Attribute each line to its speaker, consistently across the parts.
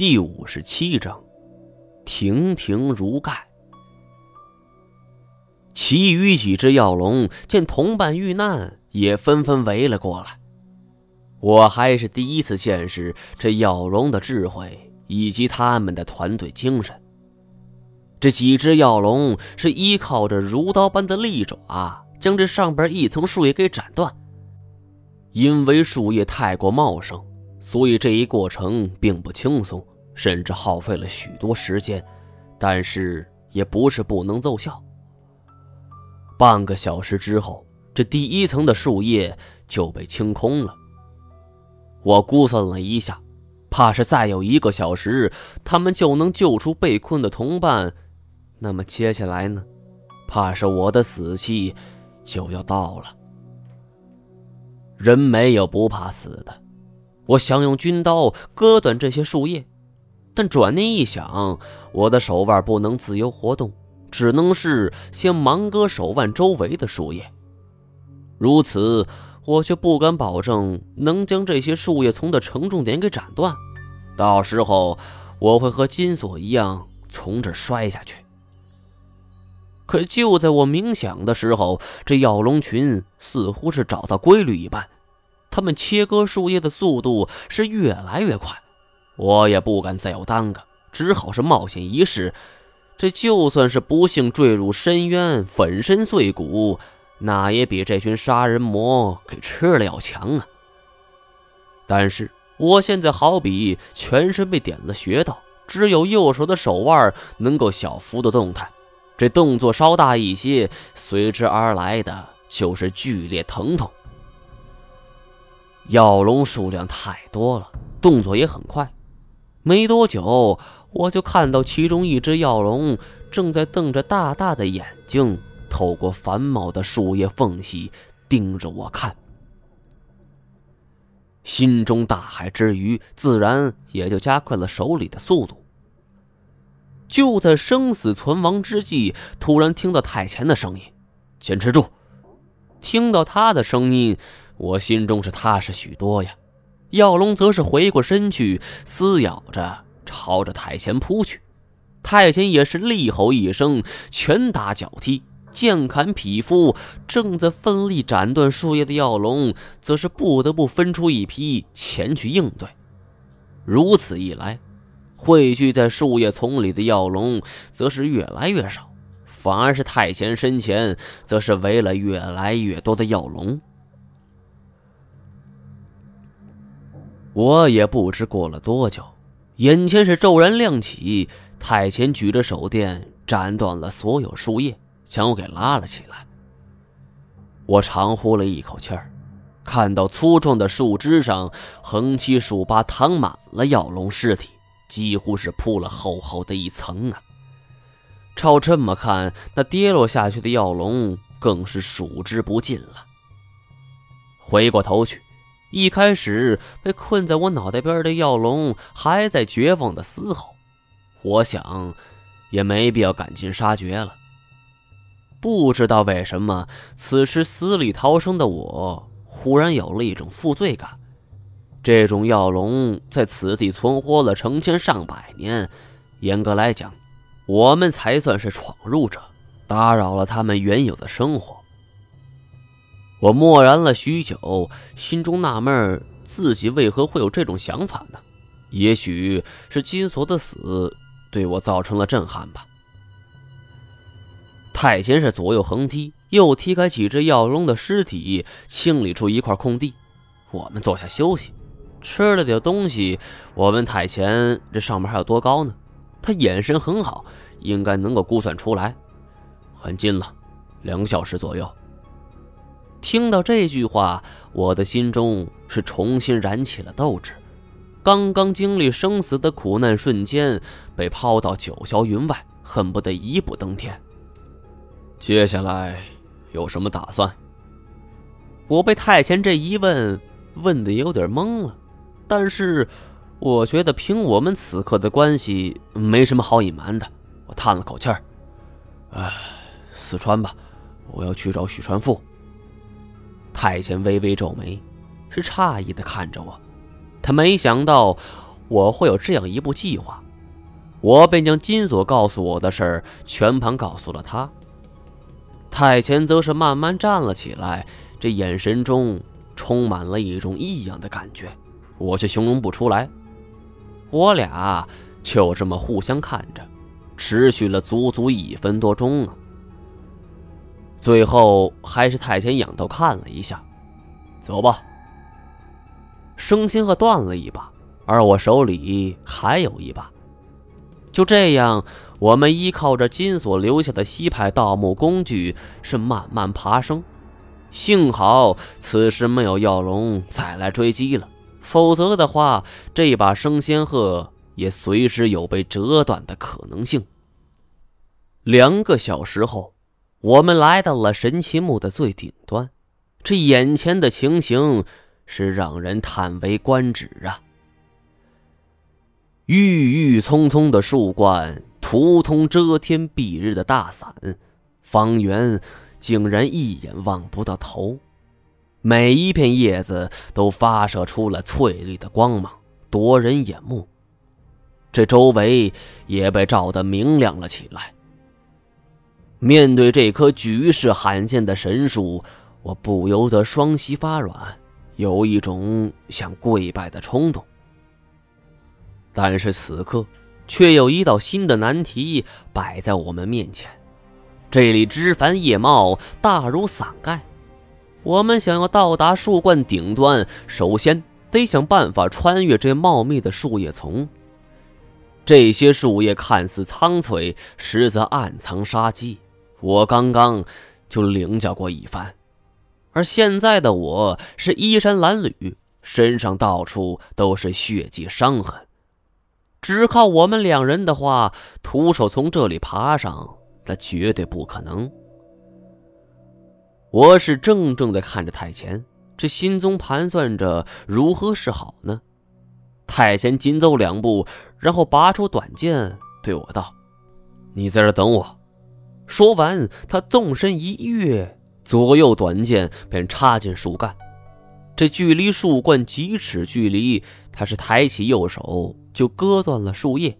Speaker 1: 第五十七章，亭亭如盖。其余几只药龙见同伴遇难，也纷纷围了过来。我还是第一次见识这药龙的智慧以及他们的团队精神。这几只药龙是依靠着如刀般的利爪，将这上边一层树叶给斩断。因为树叶太过茂盛。所以这一过程并不轻松，甚至耗费了许多时间，但是也不是不能奏效。半个小时之后，这第一层的树叶就被清空了。我估算了一下，怕是再有一个小时，他们就能救出被困的同伴。那么接下来呢？怕是我的死期就要到了。人没有不怕死的。我想用军刀割断这些树叶，但转念一想，我的手腕不能自由活动，只能是先忙割手腕周围的树叶。如此，我却不敢保证能将这些树叶丛的承重点给斩断，到时候我会和金锁一样从这摔下去。可就在我冥想的时候，这药龙群似乎是找到规律一般。他们切割树叶的速度是越来越快，我也不敢再有耽搁，只好是冒险一试。这就算是不幸坠入深渊，粉身碎骨，那也比这群杀人魔给吃了要强啊！但是我现在好比全身被点了穴道，只有右手的手腕能够小幅的动弹，这动作稍大一些，随之而来的就是剧烈疼痛。药龙数量太多了，动作也很快。没多久，我就看到其中一只药龙正在瞪着大大的眼睛，透过繁茂的树叶缝隙盯着我看。心中大骇之余，自然也就加快了手里的速度。就在生死存亡之际，突然听到太前的声音：“坚持住！”听到他的声音。我心中是踏实许多呀，药龙则是回过身去，撕咬着朝着太前扑去。太前也是厉吼一声，拳打脚踢，剑砍匹夫。正在奋力斩断树叶的药龙，则是不得不分出一批前去应对。如此一来，汇聚在树叶丛里的药龙则是越来越少，反而是太前身前，则是围了越来越多的药龙。我也不知过了多久，眼前是骤然亮起，太前举着手电斩断了所有树叶，将我给拉了起来。我长呼了一口气儿，看到粗壮的树枝上横七竖八躺满了药龙尸体，几乎是铺了厚厚的一层啊。照这么看，那跌落下去的药龙更是数之不尽了。回过头去。一开始被困在我脑袋边的药龙还在绝望的嘶吼，我想也没必要赶尽杀绝了。不知道为什么，此时死里逃生的我忽然有了一种负罪感。这种药龙在此地存活了成千上百年，严格来讲，我们才算是闯入者，打扰了他们原有的生活。我默然了许久，心中纳闷自己为何会有这种想法呢？也许是金锁的死对我造成了震撼吧。太监是左右横踢，又踢开几只药龙的尸体，清理出一块空地。我们坐下休息，吃了点东西。我问太监：“这上面还有多高呢？”他眼神很好，应该能够估算出来，很近了，两小时左右。听到这句话，我的心中是重新燃起了斗志。刚刚经历生死的苦难瞬间，被抛到九霄云外，恨不得一步登天。接下来有什么打算？我被太前这一问问的有点懵了，但是我觉得凭我们此刻的关系，没什么好隐瞒的。我叹了口气儿：“哎，四川吧，我要去找许传富。”太监微微皱眉，是诧异的看着我。他没想到我会有这样一步计划。我便将金锁告诉我的事儿全盘告诉了他。太前则是慢慢站了起来，这眼神中充满了一种异样的感觉，我却形容不出来。我俩就这么互相看着，持续了足足一分多钟啊。最后还是太监仰头看了一下，走吧。生仙鹤断了一把，而我手里还有一把。就这样，我们依靠着金锁留下的西派盗墓工具，是慢慢爬升。幸好此时没有药龙再来追击了，否则的话，这把生仙鹤也随时有被折断的可能性。两个小时后，我们来到了神奇墓的最顶端，这眼前的情形。是让人叹为观止啊！郁郁葱葱的树冠，图通遮天蔽日的大伞，方圆竟然一眼望不到头。每一片叶子都发射出了翠绿的光芒，夺人眼目。这周围也被照得明亮了起来。面对这棵举世罕见的神树，我不由得双膝发软。有一种想跪拜的冲动，但是此刻却有一道新的难题摆在我们面前。这里枝繁叶茂，大如伞盖。我们想要到达树冠顶端，首先得想办法穿越这茂密的树叶丛。这些树叶看似苍翠，实则暗藏杀机。我刚刚就领教过一番。而现在的我是衣衫褴褛，身上到处都是血迹伤痕，只靠我们两人的话，徒手从这里爬上，那绝对不可能。我是怔怔的看着太前，这心中盘算着如何是好呢？太前紧走两步，然后拔出短剑对我道：“你在这等我。”说完，他纵身一跃。左右短剑便插进树干，这距离树冠几尺距离，他是抬起右手就割断了树叶。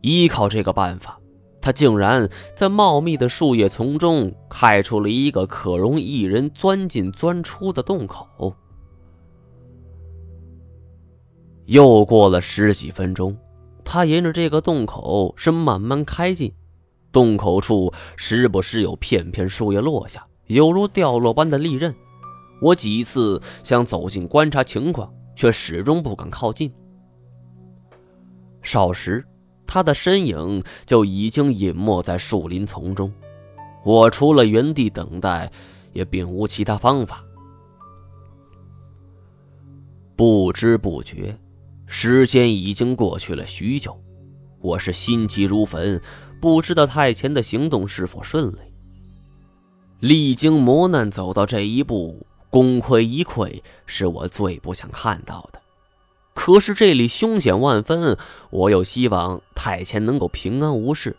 Speaker 1: 依靠这个办法，他竟然在茂密的树叶丛中开出了一个可容一人钻进钻出的洞口。又过了十几分钟，他沿着这个洞口是慢慢开进。洞口处时不时有片片树叶落下，犹如掉落般的利刃。我几次想走近观察情况，却始终不敢靠近。少时，他的身影就已经隐没在树林丛中。我除了原地等待，也并无其他方法。不知不觉，时间已经过去了许久，我是心急如焚。不知道太前的行动是否顺利。历经磨难走到这一步，功亏一篑是我最不想看到的。可是这里凶险万分，我又希望太前能够平安无事。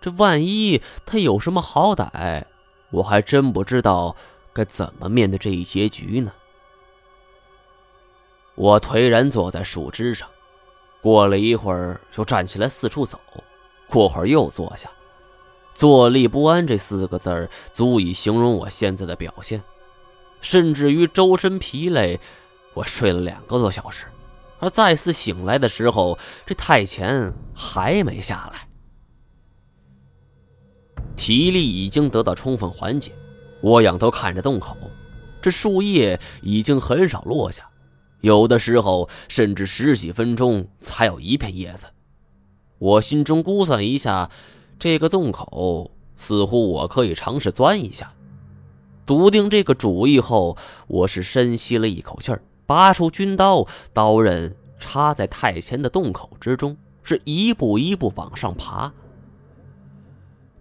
Speaker 1: 这万一他有什么好歹，我还真不知道该怎么面对这一结局呢。我颓然坐在树枝上，过了一会儿，就站起来四处走。过会儿又坐下，坐立不安这四个字足以形容我现在的表现，甚至于周身疲累，我睡了两个多小时，而再次醒来的时候，这太前还没下来，体力已经得到充分缓解。我仰头看着洞口，这树叶已经很少落下，有的时候甚至十几分钟才有一片叶子。我心中估算一下，这个洞口似乎我可以尝试钻一下。笃定这个主意后，我是深吸了一口气儿，拔出军刀，刀刃插在太前的洞口之中，是一步一步往上爬。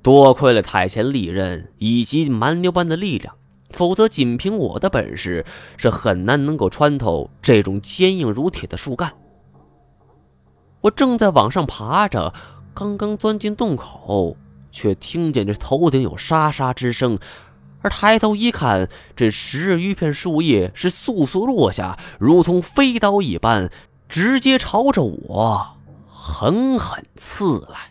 Speaker 1: 多亏了太前利刃以及蛮牛般的力量，否则仅凭我的本事是很难能够穿透这种坚硬如铁的树干。我正在往上爬着，刚刚钻进洞口，却听见这头顶有沙沙之声，而抬头一看，这十余片树叶是簌簌落下，如同飞刀一般，直接朝着我狠狠刺来。